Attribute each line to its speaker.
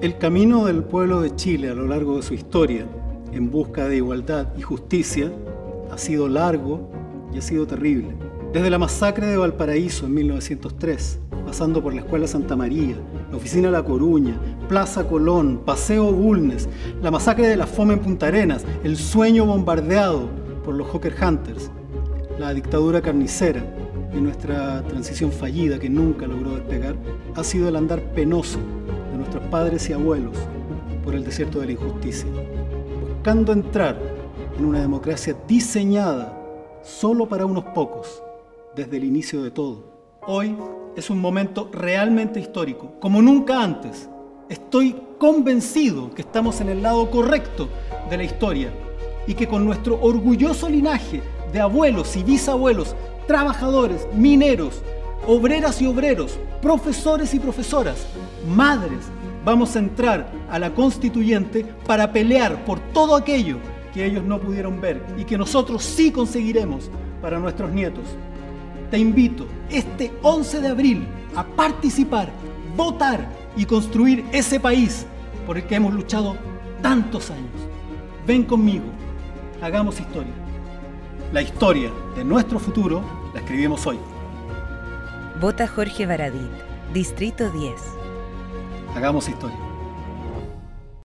Speaker 1: El camino del pueblo de Chile a lo largo de su historia, en busca de igualdad y justicia, ha sido largo y ha sido terrible. Desde la masacre de Valparaíso en 1903, pasando por la Escuela Santa María, la Oficina La Coruña, Plaza Colón, Paseo Bulnes, la masacre de la Fome en Punta Arenas, el sueño bombardeado por los Hawker Hunters, la dictadura carnicera y nuestra transición fallida que nunca logró despegar, ha sido el andar penoso nuestros padres y abuelos por el desierto de la injusticia, buscando entrar en una democracia diseñada solo para unos pocos desde el inicio de todo. Hoy es un momento realmente histórico, como nunca antes. Estoy convencido que estamos en el lado correcto de la historia y que con nuestro orgulloso linaje de abuelos y bisabuelos, trabajadores, mineros, obreras y obreros, profesores y profesoras, madres, vamos a entrar a la constituyente para pelear por todo aquello que ellos no pudieron ver y que nosotros sí conseguiremos para nuestros nietos. Te invito este 11 de abril a participar, votar y construir ese país por el que hemos luchado tantos años. Ven conmigo, hagamos historia. La historia de nuestro futuro la escribimos hoy.
Speaker 2: Vota Jorge Baradit, Distrito 10.
Speaker 1: Hagamos historia.